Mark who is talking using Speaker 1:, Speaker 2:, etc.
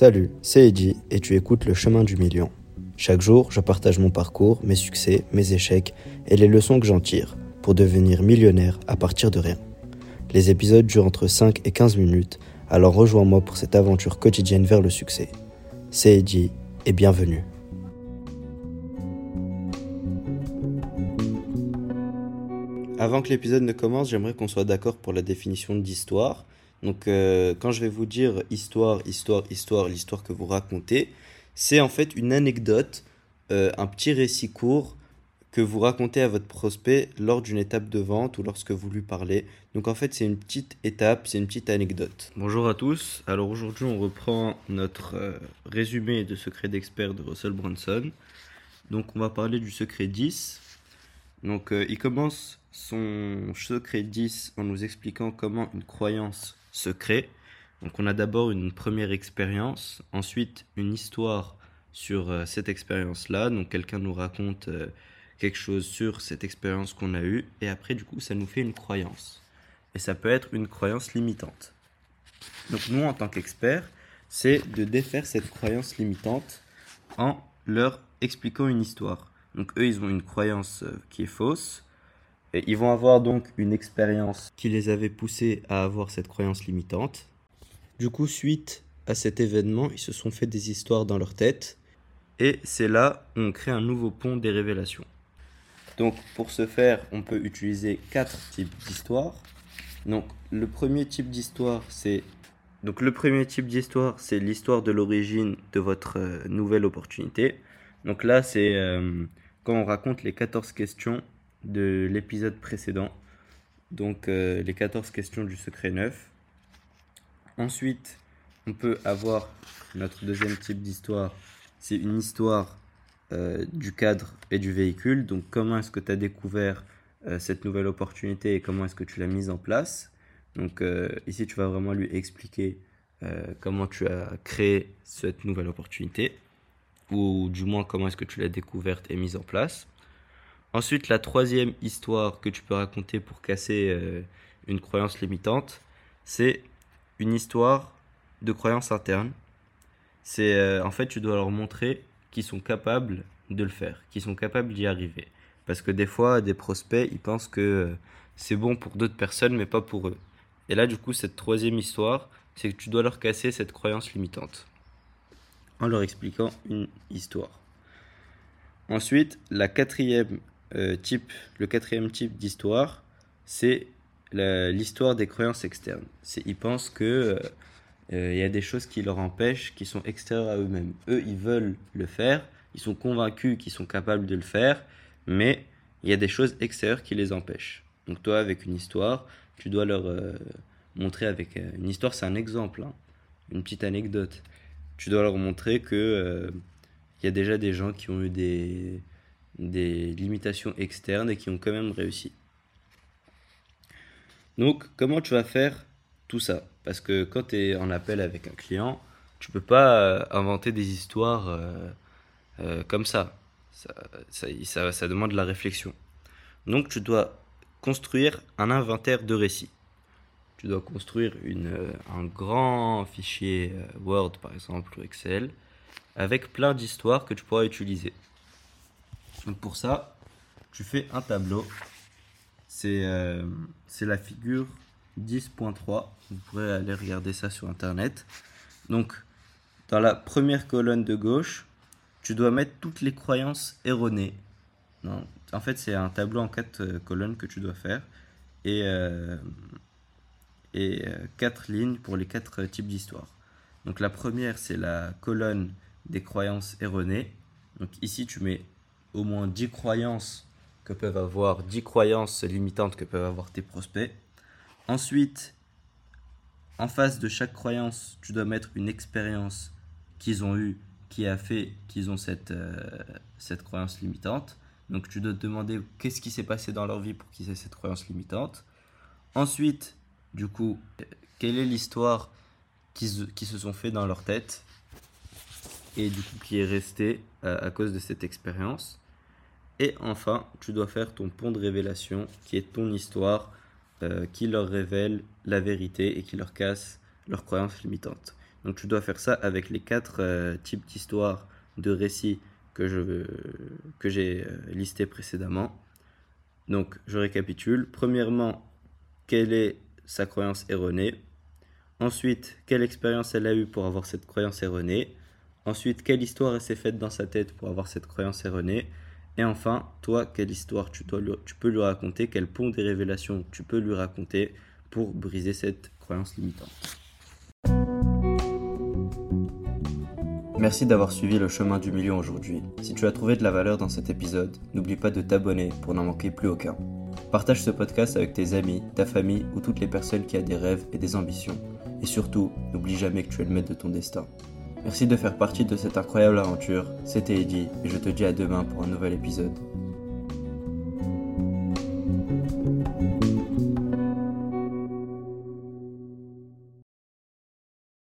Speaker 1: Salut, c'est Eddie et tu écoutes Le Chemin du Million. Chaque jour, je partage mon parcours, mes succès, mes échecs et les leçons que j'en tire pour devenir millionnaire à partir de rien. Les épisodes durent entre 5 et 15 minutes, alors rejoins-moi pour cette aventure quotidienne vers le succès. C'est Eddie et bienvenue. Avant que l'épisode ne commence, j'aimerais qu'on soit d'accord pour la définition d'histoire. Donc, euh, quand je vais vous dire histoire, histoire, histoire, l'histoire que vous racontez, c'est en fait une anecdote, euh, un petit récit court que vous racontez à votre prospect lors d'une étape de vente ou lorsque vous lui parlez. Donc, en fait, c'est une petite étape, c'est une petite anecdote. Bonjour à tous. Alors, aujourd'hui, on reprend notre euh, résumé de secret d'expert de Russell Brunson. Donc, on va parler du secret 10. Donc, il commence son secret 10 en nous expliquant comment une croyance secret. Donc on a d'abord une première expérience, ensuite une histoire sur euh, cette expérience-là. Donc quelqu'un nous raconte euh, quelque chose sur cette expérience qu'on a eue, et après du coup ça nous fait une croyance. Et ça peut être une croyance limitante. Donc nous en tant qu'experts, c'est de défaire cette croyance limitante en leur expliquant une histoire. Donc eux, ils ont une croyance euh, qui est fausse, et ils vont avoir donc une expérience qui les avait poussés à avoir cette croyance limitante. Du coup, suite à cet événement, ils se sont fait des histoires dans leur tête. Et c'est là où on crée un nouveau pont des révélations. Donc pour ce faire, on peut utiliser quatre types d'histoires. Donc le premier type d'histoire, c'est donc le premier type d'histoire, c'est l'histoire de l'origine de votre euh, nouvelle opportunité. Donc là, c'est euh, quand on raconte les 14 questions de l'épisode précédent. Donc euh, les 14 questions du secret 9. Ensuite, on peut avoir notre deuxième type d'histoire. C'est une histoire euh, du cadre et du véhicule. Donc comment est-ce que tu as découvert euh, cette nouvelle opportunité et comment est-ce que tu l'as mise en place? Donc ici, tu vas vraiment lui expliquer comment tu as créé cette nouvelle opportunité ou du moins comment est-ce que tu l'as découverte et mise en place. Ensuite, la troisième histoire que tu peux raconter pour casser euh, une croyance limitante, c'est une histoire de croyance interne. C'est euh, en fait, tu dois leur montrer qu'ils sont capables de le faire, qu'ils sont capables d'y arriver. Parce que des fois, des prospects, ils pensent que euh, c'est bon pour d'autres personnes, mais pas pour eux. Et là, du coup, cette troisième histoire, c'est que tu dois leur casser cette croyance limitante en leur expliquant une histoire. Ensuite, la quatrième euh, type, le quatrième type d'histoire, c'est l'histoire des croyances externes. Ils pensent que euh, euh, il y a des choses qui leur empêchent, qui sont extérieures à eux-mêmes. Eux, ils veulent le faire, ils sont convaincus qu'ils sont capables de le faire, mais il y a des choses extérieures qui les empêchent. Donc toi, avec une histoire, tu dois leur montrer avec une histoire, c'est un exemple, hein, une petite anecdote. Tu dois leur montrer que il y a déjà des gens qui ont eu des des limitations externes et qui ont quand même réussi. Donc, comment tu vas faire tout ça? Parce que quand tu es en appel avec un client, tu peux pas euh, inventer des histoires euh, euh, comme ça. Ça, demande de la réflexion. Donc, tu dois construire un inventaire de récits. Tu dois construire un grand fichier Word, par exemple, ou Excel, avec plein d'histoires que tu pourras utiliser. Donc pour ça, tu fais un tableau. C'est euh, la figure 10.3. Vous pourrez aller regarder ça sur Internet. Donc, dans la première colonne de gauche, tu dois mettre toutes les croyances erronées. Non, en fait, c'est un tableau en quatre euh, colonnes que tu dois faire. Et, euh, et quatre lignes pour les quatre types d'histoires. Donc la première, c'est la colonne des croyances erronées. Donc ici, tu mets au moins 10 croyances que peuvent avoir, 10 croyances limitantes que peuvent avoir tes prospects. Ensuite, en face de chaque croyance, tu dois mettre une expérience qu'ils ont eue qui a fait qu'ils ont cette, euh, cette croyance limitante. Donc tu dois te demander qu'est-ce qui s'est passé dans leur vie pour qu'ils aient cette croyance limitante. Ensuite, du coup, quelle est l'histoire qui, qui se sont fait dans leur tête? Et du coup qui est resté euh, à cause de cette expérience. Et enfin, tu dois faire ton pont de révélation qui est ton histoire euh, qui leur révèle la vérité et qui leur casse leurs croyances limitantes. Donc tu dois faire ça avec les quatre euh, types d'histoires, de récits que je que j'ai listés précédemment. Donc je récapitule. Premièrement, quelle est sa croyance erronée? Ensuite, quelle expérience elle a eue pour avoir cette croyance erronée? Ensuite, quelle histoire s'est faite dans sa tête pour avoir cette croyance erronée? Et enfin, toi, quelle histoire tu, tu peux lui raconter? Quel pont des révélations tu peux lui raconter pour briser cette croyance limitante? Merci d'avoir suivi le chemin du million aujourd'hui. Si tu as trouvé de la valeur dans cet épisode, n'oublie pas de t'abonner pour n'en manquer plus aucun. Partage ce podcast avec tes amis, ta famille ou toutes les personnes qui ont des rêves et des ambitions. Et surtout, n'oublie jamais que tu es le maître de ton destin. Merci de faire partie de cette incroyable aventure. C'était Eddie et je te dis à demain pour un nouvel épisode.